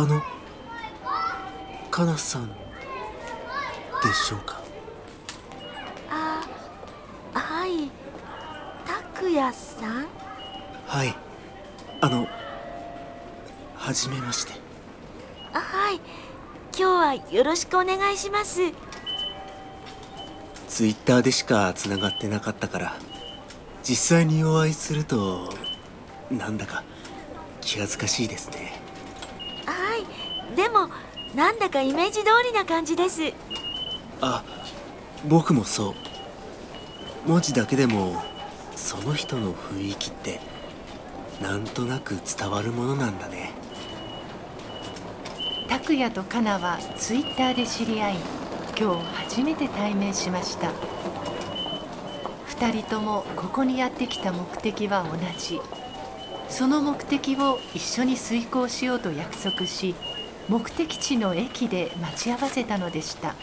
あのかなさんでしょうか？あはい。拓也さん？はい。あのはじめまして。あはい。今日はよろしくお願いします。ツイッターでしかつながってなかったから実際にお会いするとなんだか気恥ずかしいですね。はいでもなんだかイメージ通りな感じです。あ僕もそう。文字だけでもその人の雰囲気ってなんとなく伝わるものなんだね。拓也とカナはツイッターで知り合い今日初めて対面しました。2人ともここにやってきた目的は同じ。その目的を一緒に遂行しようと約束し目的地の駅で待ち合わせたのでした。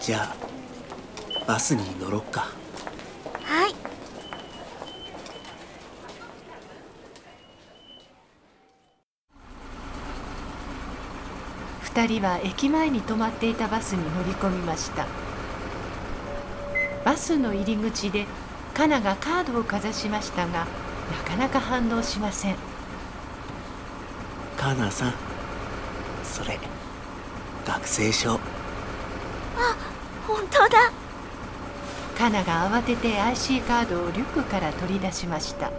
じゃあバスに乗ろっか。はい。2人は駅前に止まっていたバスに乗り込みました。バスの入り口でカナがカードをかざしましたがなかなか反応しませんカナさん。それ学生証。本当だ。カナが慌てて IC カードをリュックから取り出しました。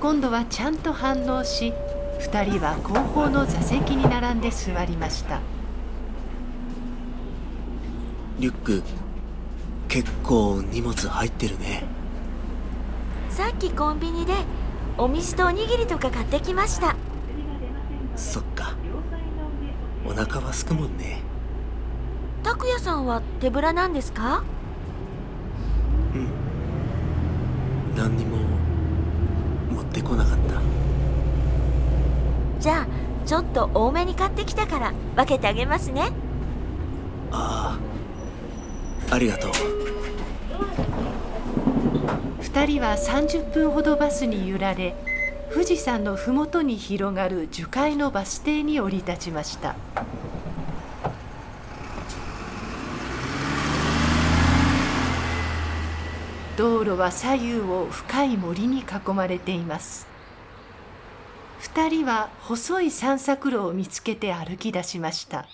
今度はちゃんと反応し2人は後方の座席に並んで座りました。リュック結構荷物入ってるね。さっきコンビニでお水とおにぎりとか買ってきましたそっか。お腹はすくもんね。拓也さんは手ぶらなんですか？うん。何にも持ってこなかった。じゃあちょっと多めに買ってきたから分けてあげますね。ああありがとう。2人は30分ほどバスに揺られ富士山の麓に広がる樹海のバス停に降り立ちました。道路は左右を深い森に囲まれています。2人は細い散策路を見つけて歩き出しました。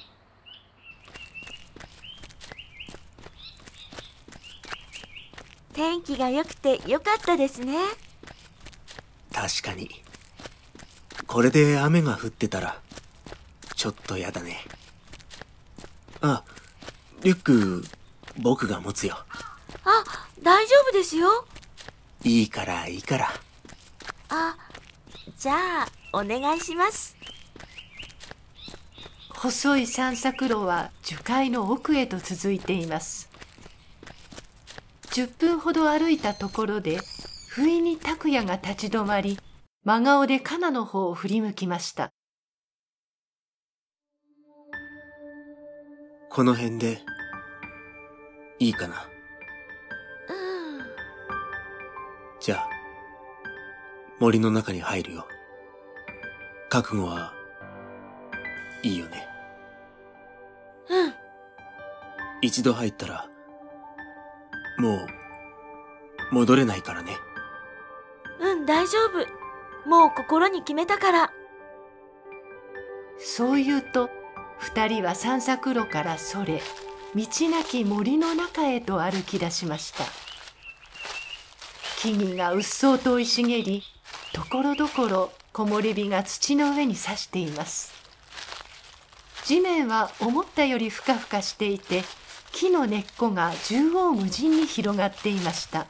天気が良くて良かったですね。確かに。これで雨が降ってたらちょっとやだね。あリュック僕が持つよ。あ大丈夫ですよ。いいからいいから。あじゃあお願いします。細い散策路は樹海の奥へと続いています。10分ほど歩いたところで不意に拓也が立ち止まり真顔でカナの方を振り向きました。この辺でいいかな？うん。じゃあ森の中に入るよ。覚悟はいいよね。うん。一度入ったらもう戻れないからねうん大丈夫。もう心に決めたから。そう言うと二人は散策路からそれ道なき森の中へと歩き出しました。木々がうっそうと生い茂りところどころ木漏れ日が土の上に差しています。地面は思ったよりふかふかしていて木の根っこが縦横無尽に広がっていました。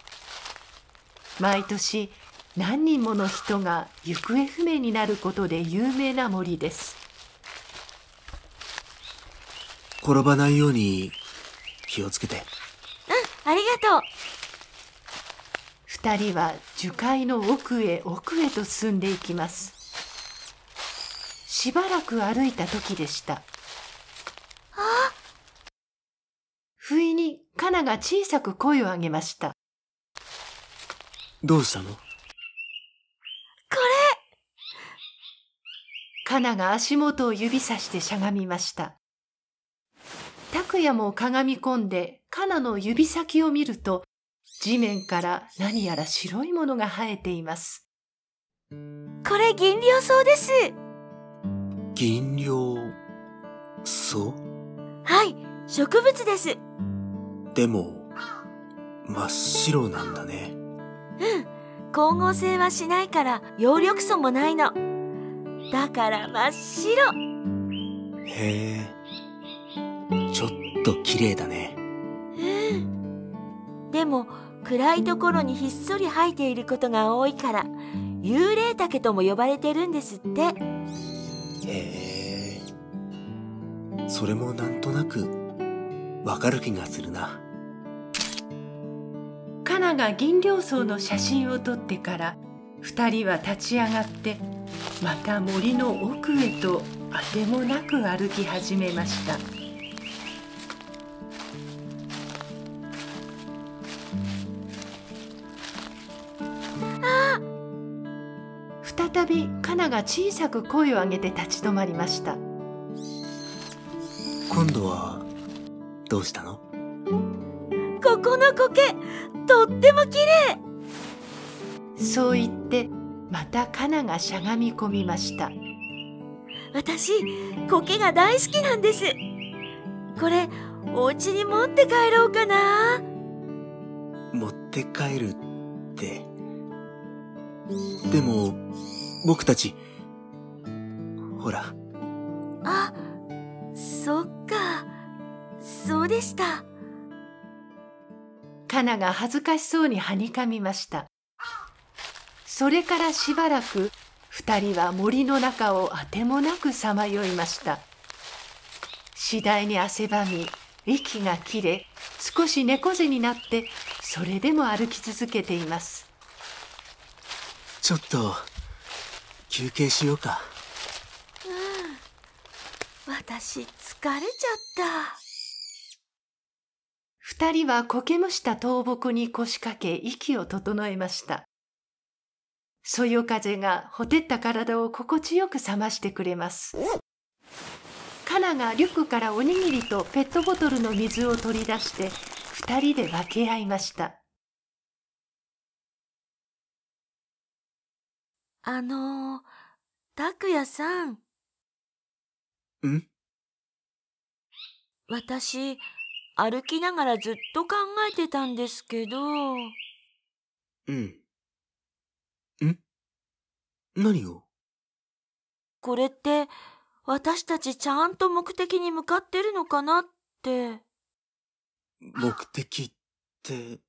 毎年何人もの人が行方不明になることで有名な森です。転ばないように気をつけて。ありがとう。二人は樹海の奥へ奥へと進んでいきます。しばらく歩いた時でした。不意にカナが小さく声を上げました。どうしたのこカナが足元を指さしてしゃがみました。拓也もかがみ込んでカナの指先を見ると、地面から何やら白いものが生えています。これ銀梁草です。銀梁草？はい、植物です。でも、真っ白なんだね。うん、光合成はしないから葉緑素もないの。だから真っ白。へえ。ちょっと綺麗だね。うん。でも暗いところにひっそり生えていることが多いから幽霊竹とも呼ばれてるんですって。へえ。それもなんとなくわかる気がするな。カナが銀両層の写真を撮ってから二人は立ち上がってまた森の奥へとあてもなく歩き始めました。再びカナが小さく声を上げて立ち止まりました。今度はどうしたの？ここの苔とっても綺麗そう言ってまたカナがしゃがみ込みました。私苔が大好きなんです。これお家に持って帰ろうかな。持って帰るって。でも僕たちほら。あそっか。そうでした。カナが恥ずかしそうにはにかみましたそれからしばらく二人は森の中をあてもなくさまよいました。次第に汗ばみ息が切れ少し猫背になってそれでも歩き続けています。ちょっと休憩しようか。うん。私疲れちゃった。二人は苔むした倒木に腰掛け息を整えましたそよ風がほてった体を心地よく冷ましてくれますカナがリュックからおにぎりとペットボトルの水を取り出して二人で分け合いましたあの拓也さん。ん？私、歩きながらずっと考えてたんですけど。うん。ん何を？これって、私たちちゃんと目的に向かってるのかなって。目的って、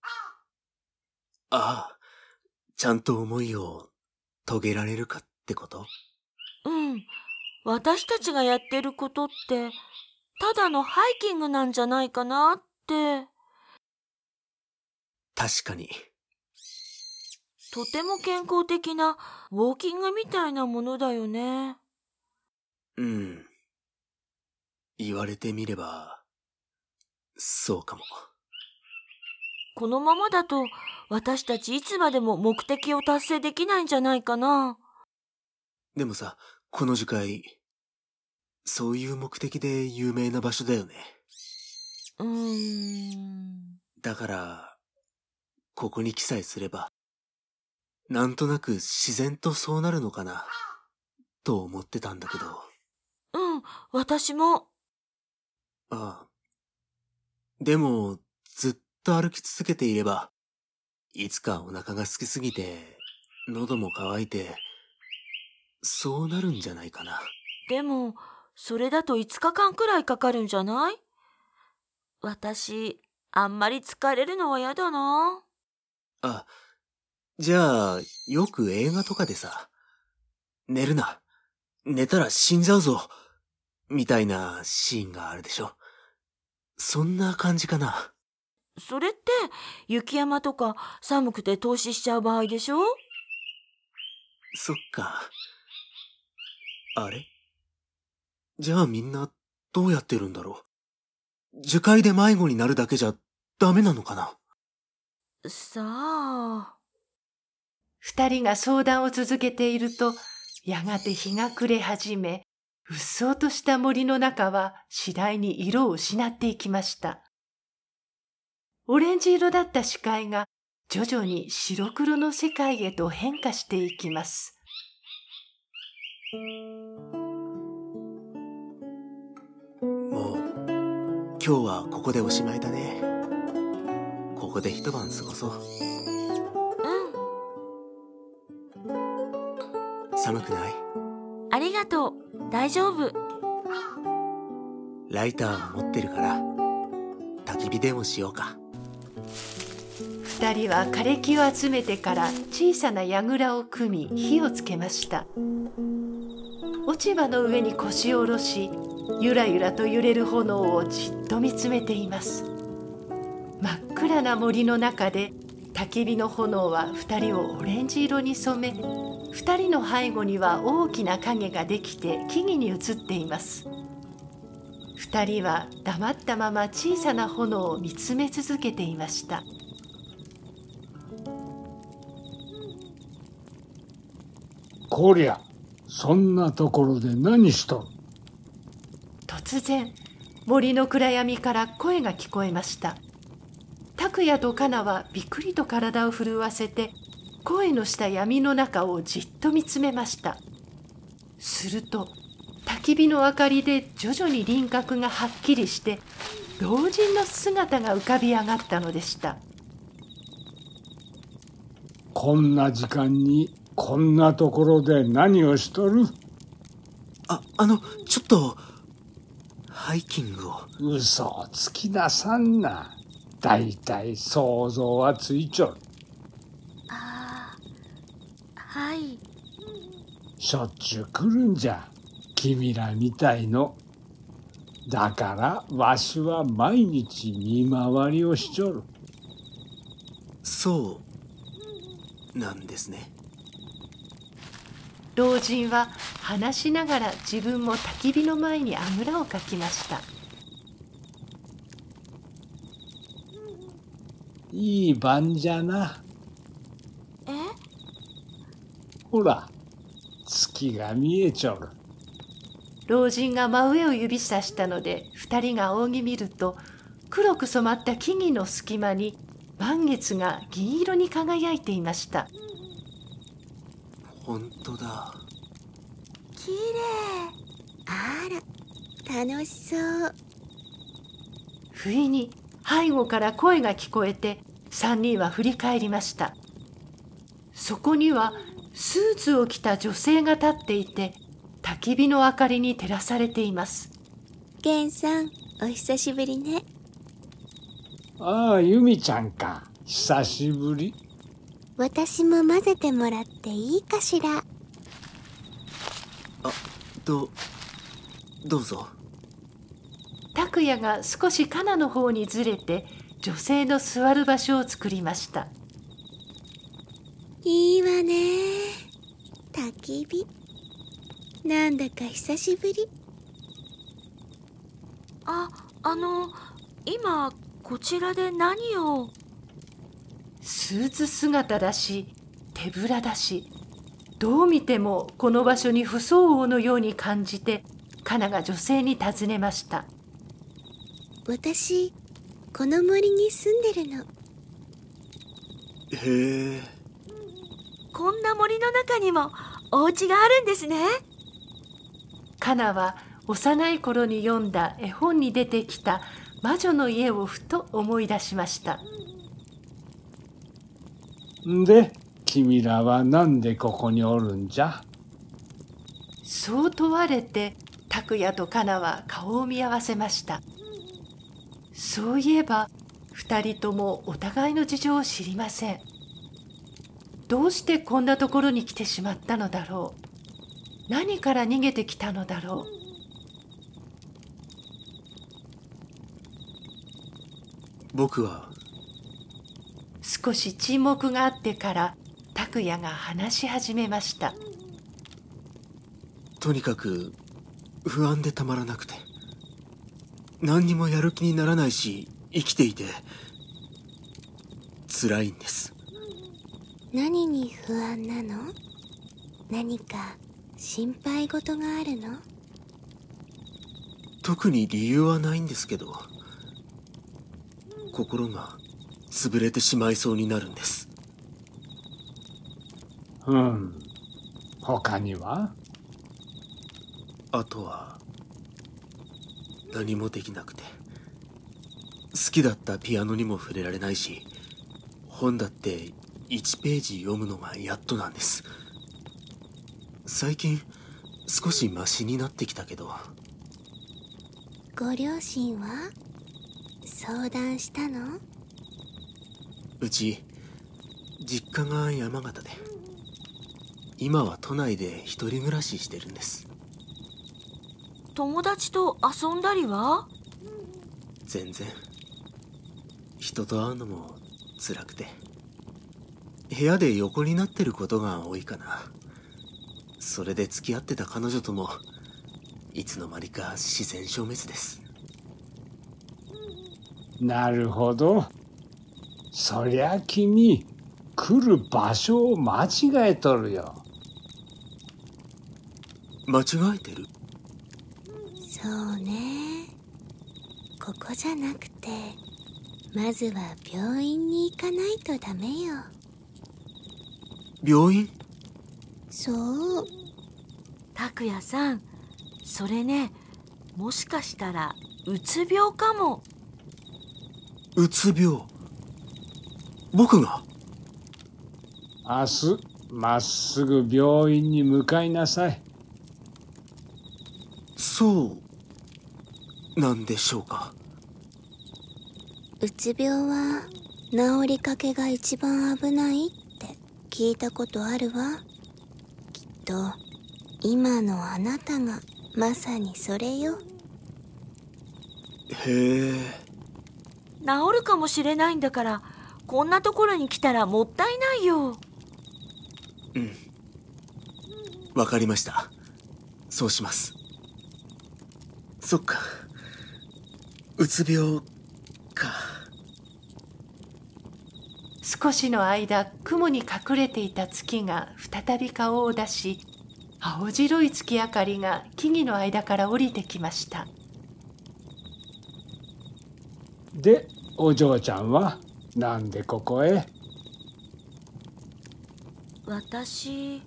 ああ、ちゃんと思いを遂げられるかってこと？うん。私たちがやってることって、ただのハイキングなんじゃないかなって。確かに。とても健康的なウォーキングみたいなものだよね。うん。言われてみれば、そうかも。このままだと私たちいつまでも目的を達成できないんじゃないかな。でもさ、この樹海、そういう目的で有名な場所だよね。うーん。だから、ここに記載すれば、なんとなく自然とそうなるのかな、と思ってたんだけど。うん、私も。ああ。でも、ずっと歩き続けていれば、いつかお腹が空きすぎて、喉も渇いて、そうなるんじゃないかな。でも、それだと5日間くらいかかるんじゃない？私、あんまり疲れるのは嫌だな。あ、じゃあ、よく映画とかでさ、寝るな。寝たら死んじゃうぞ。みたいなシーンがあるでしょ。そんな感じかな。それって、雪山とか寒くて投資しちゃう場合でしょ？そっか。あれ？じゃあみんなどうやってるんだろう？樹海で迷子になるだけじゃダメなのかな？さあ。二人が相談を続けていると、やがて日が暮れ始め、うっそうとした森の中は次第に色を失っていきました。オレンジ色だった視界が徐々に白黒の世界へと変化していきます。もう今日はここでおしまいだね。ここで一晩過ごそう。寒くない？ありがとう。大丈夫。ライターを持ってるから、焚き火でもしようか。二人は枯れ木を集めてから小さな櫓を組み火をつけました落ち葉の上に腰を下ろしゆらゆらと揺れる炎をじっと見つめています真っ暗な森の中で焚き火の炎は二人をオレンジ色に染め二人の背後には大きな影ができて木々に映っています。二人は黙ったまま小さな炎を見つめ続けていました。こりゃそんなところで何しとる？突然森の暗闇から声が聞こえました拓也とカナはびっくりと体を震わせて声のした闇の中をじっと見つめましたすると焚き火の明かりで徐々に輪郭がはっきりして老人の姿が浮かび上がったのでしたこんな時間にこんなところで何をしとる？あ、あの、ちょっと、ハイキングを。嘘をつきなさんな。だいたい想像はついちょる。ああ、はい。しょっちゅう来るんじゃ。君らみたいの。だからわしは毎日見回りをしちょる。そうなんですね。老人は話しながら自分も焚き火の前にあぐらをかきましたいい晩じゃな。え？ほら月が見えちょる。老人が真上を指さしたので二人が仰ぎ見ると黒く染まった木々の隙間に満月が銀色に輝いていました。本当だ。綺麗。あら楽しそう。不意に背後から声が聞こえて三人は振り返りました。そこにはスーツを着た女性が立っていて焚き火の明かりに照らされています。源さんお久しぶりね。ああ由美ちゃんか。久しぶり。私も混ぜてもらっていいかしら。あどどうぞ拓也が少しカナの方にずれて女性の座る場所を作りました。いいわね。焚き火。なんだか久しぶり。ああの今こちらで何を？スーツ姿だし手ぶらだしどう見てもこの場所に不相応のように感じてカナが女性に尋ねました私この森に住んでるの。へえ。こんな森の中にもお家があるんですね。カナは幼い頃に読んだ絵本に出てきた魔女の家をふと思い出しました。んで君らは何でここにおるんじゃ？そう問われて拓也とカナは顔を見合わせましたそういえば二人ともお互いの事情を知りません。どうしてこんなところに来てしまったのだろう。何から逃げてきたのだろう。僕は。少し沈黙があってから拓也が話し始めました。とにかく不安でたまらなくて何にもやる気にならないし生きていて辛いんです。何に不安なの？何か心配事があるの？特に理由はないんですけど心が潰れてしまいそうになるんです。うん。他には？あとは何もできなくて。好きだったピアノにも触れられないし本だって1ページ読むのがやっとなんです。最近少しマシになってきたけど。ご両親は？相談したの？うち実家が山形で。今は都内で一人暮らししてるんです友達と遊んだりは？全然。人と会うのも辛くて。部屋で横になってることが多いかな。それで付き合ってた彼女ともいつの間にか自然消滅です。なるほど。そりゃ君、来る場所を間違えとるよ。間違えてる？そうね。ここじゃなくてまずは病院に行かないとダメよ。病院？そう。拓也さんそれねもしかしたらうつ病かも。うつ病？僕が？明日、まっすぐ病院に向かいなさい。そうなんでしょうか？うつ病は治りかけが一番危ないって聞いたことあるわ。きっと今のあなたがまさにそれよ。へえ。治るかもしれないんだからこんなところに来たらもったいないよ。うん。わかりました。そうします。そっかうつ病か。少しの間雲に隠れていた月が再び顔を出し青白い月明かりが木々の間から降りてきました。で、お嬢ちゃんはなんでここへ？私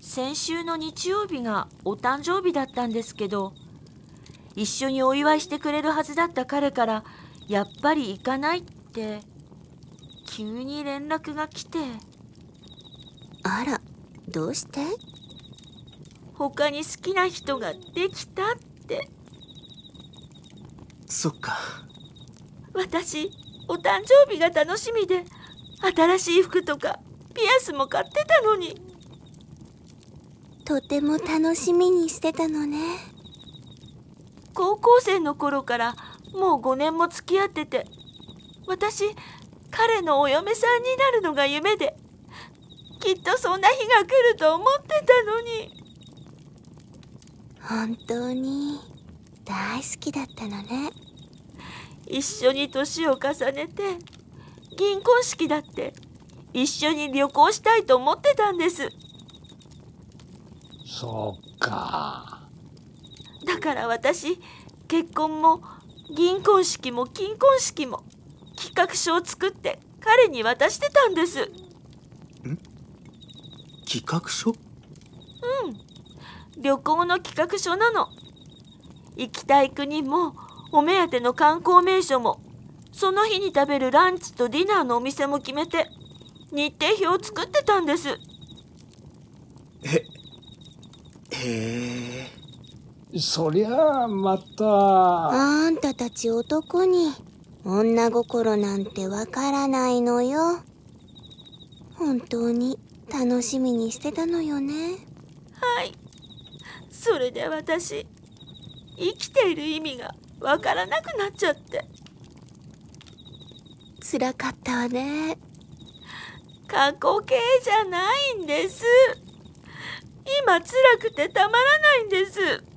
先週の日曜日がお誕生日だったんですけど一緒にお祝いしてくれるはずだった彼からやっぱり行かないって急に連絡が来て。あらどうして？他に好きな人ができたって。そっか。私お誕生日が楽しみで新しい服とかピアスも買ってたのに。とても楽しみにしてたのね高校生の頃からもう5年も付き合ってて私彼のお嫁さんになるのが夢できっとそんな日が来ると思ってたのに。本当に大好きだったのね。一緒に年を重ねて銀婚式だって一緒に旅行したいと思ってたんです。そっか。だから私結婚も銀婚式も金婚式も企画書を作って彼に渡してたんです。企画書？旅行の企画書なの。行きたい国もお目当ての観光名所もその日に食べるランチとディナーのお店も決めて日程表を作ってたんです。へへえそりゃあまた。あんたたち男に女心なんてわからないのよ。本当に楽しみにしてたのよね。はい。それで私生きている意味がわからなくなっちゃって。辛かったわね。過去形じゃないんです。今辛くてたまらないんです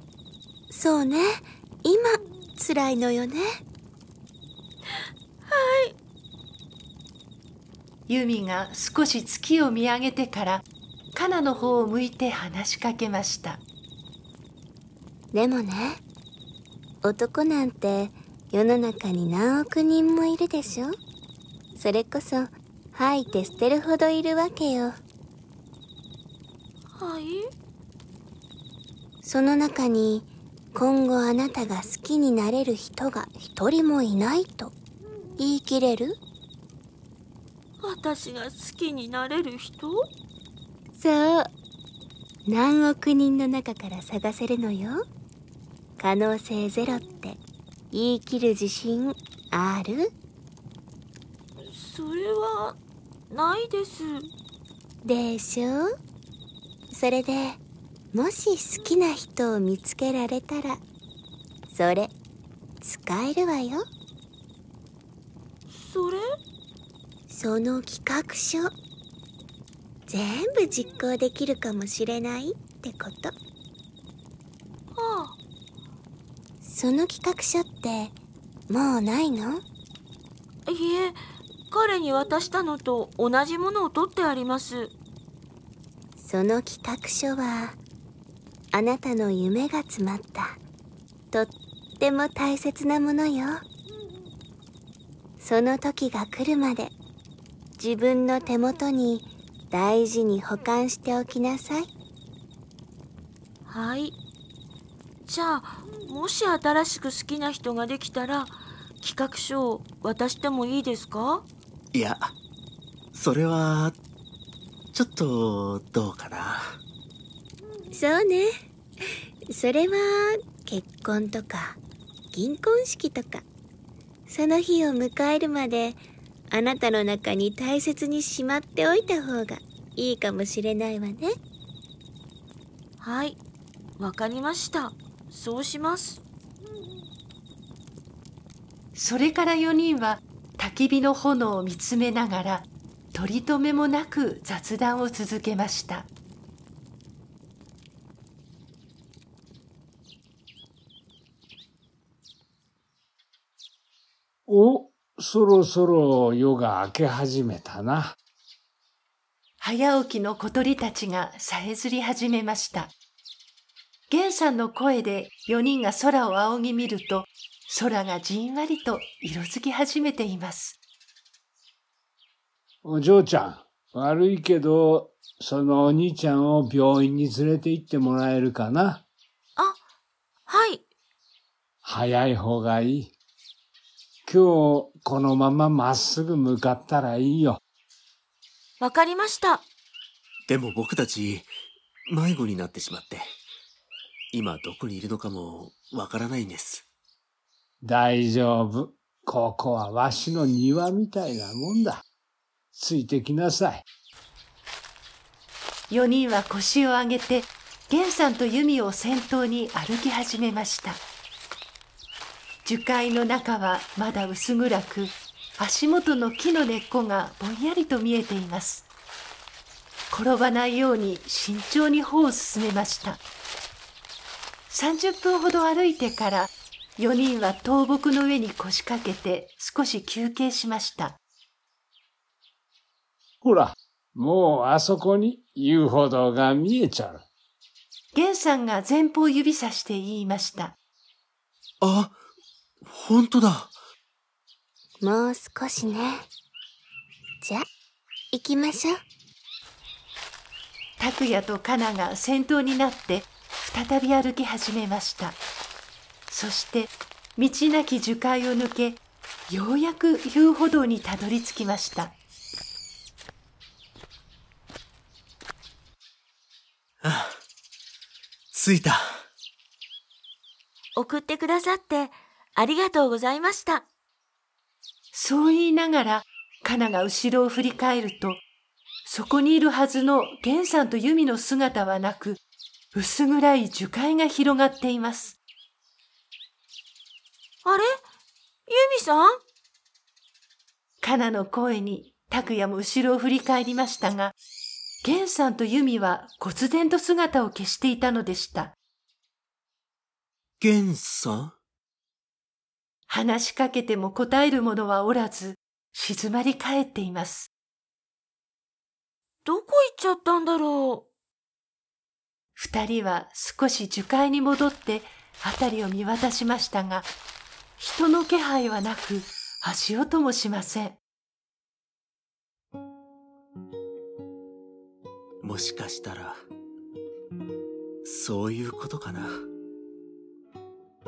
そうね。今辛いのよね。ユミが少し月を見上げてから帰カナの方を向いて話しかけました。でもね男なんて世の中に何億人もいるでしょ？それこそ吐いて捨てるほどいるわけよ。はい。その中に今後あなたが好きになれる人が一人もいないと言い切れる？私が好きになれる人？そう。何億人の中から探せるのよ。可能性ゼロって言い切る自信ある？それはないです。でしょそれでもし好きな人を見つけられたらそれ使えるわよ。それ？その企画書全部実行できるかもしれないってこと。あその企画書ってもうないの？あいえ彼に渡したのと同じものを取ってあります。その企画書はあなたの夢が詰まった。とっても大切なものよ。その時が来るまで自分の手元に大事に保管しておきなさい。はい。じゃあもし新しく好きな人ができたら企画書を渡してもいいですか？いや、それは、ちょっと、どうかな。そうねそれは結婚とか銀婚式とか。その日を迎えるまであなたの中に大切にしまっておいた方がいいかもしれないわね。はいわかりました。そうします。それから4人は焚き火の炎を見つめながら取り留めもなく雑談を続けましたお、そろそろ夜が明け始めたな。早起きの小鳥たちがさえずり始めました源さんの声で4人が空を仰ぎ見ると空がじんわりと色づき始めていますお嬢ちゃん、悪いけど、そのお兄ちゃんを病院に連れて行ってもらえるかな？あはい早い方がいい。今日、このまままっすぐ向かったらいいよ。わかりましたでも僕たち、迷子になってしまって。今どこにいるのかもわからないんです。大丈夫。ここはわしの庭みたいなもんだ。ついてきなさい。4人は腰を上げて源さんと由美を先頭に歩き始めました樹海の中はまだ薄暗く足元の木の根っこがぼんやりと見えています。転ばないように慎重に歩を進めました。30分ほど歩いてから4人は倒木の上に腰掛けて少し休憩しました。ほら、もうあそこに遊歩道が見えちゃう。源さんが前方を指さして言いました。あ、本当だ。もう少しねじゃ行きましょう拓也とカナが先頭になって再び歩き始めましたそして道なき樹海を抜けようやく遊歩道にたどり着きましたあ、着いた。送ってくださってありがとうございました。そう言いながらカナが後ろを振り返るとそこにいるはずの源さんとユミの姿はなく薄暗い樹海が広がっています。あれ？ユミさん？カナの声に拓也も後ろを振り返りましたが源さんとユミは忽然と姿を消していたのでした。ゲンさん？話しかけても答える者はおらず静まり返っていますどこ行っちゃったんだろ二人は少し樹海に戻って辺りを見渡しましたが、人の気配はなく足音もしません。もしかしたら、そういうことかな。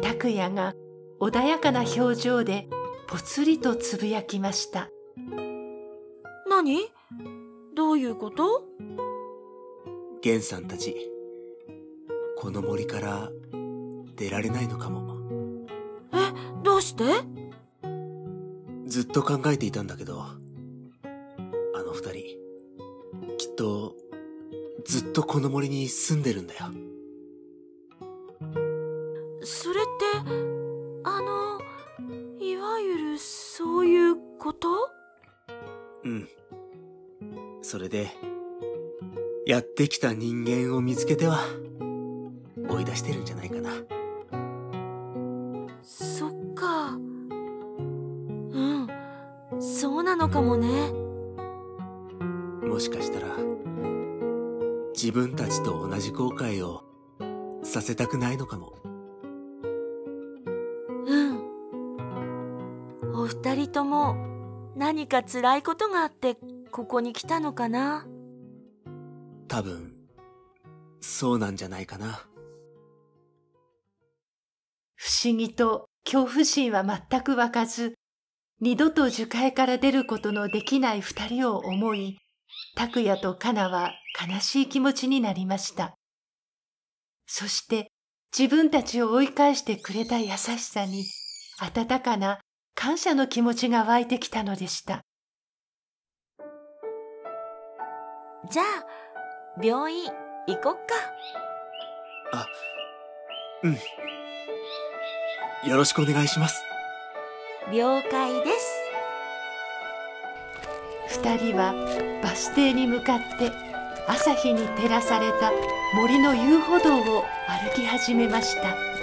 拓也が穏やかな表情でぽつりとつぶやきました。何？どういうこと？ゲンさんたち、この森から出られないのかも。え、どうして？ずっと考えていたんだけど、あの二人、きっと、ずっとこの森に住んでるんだよ。それって、それで、やってきた人間を見つけては、追い出してるんじゃないかな。そっか。うん、そうなのかもね。もしかしたら、自分たちと同じ後悔をさせたくないのかも。うん。お二人とも何か辛いことがあってここに来たのかな？多分、そうなんじゃないかな。不思議と恐怖心は全く湧かず、二度と樹海から出ることのできない二人を思い、拓也とカナは悲しい気持ちになりました。そして自分たちを追い返してくれた優しさに、温かな感謝の気持ちが湧いてきたのでした。じゃあ、病院行こっか。あ、うん。よろしくお願いします。了解です。二人はバス停に向かって朝日に照らされた森の遊歩道を歩き始めました。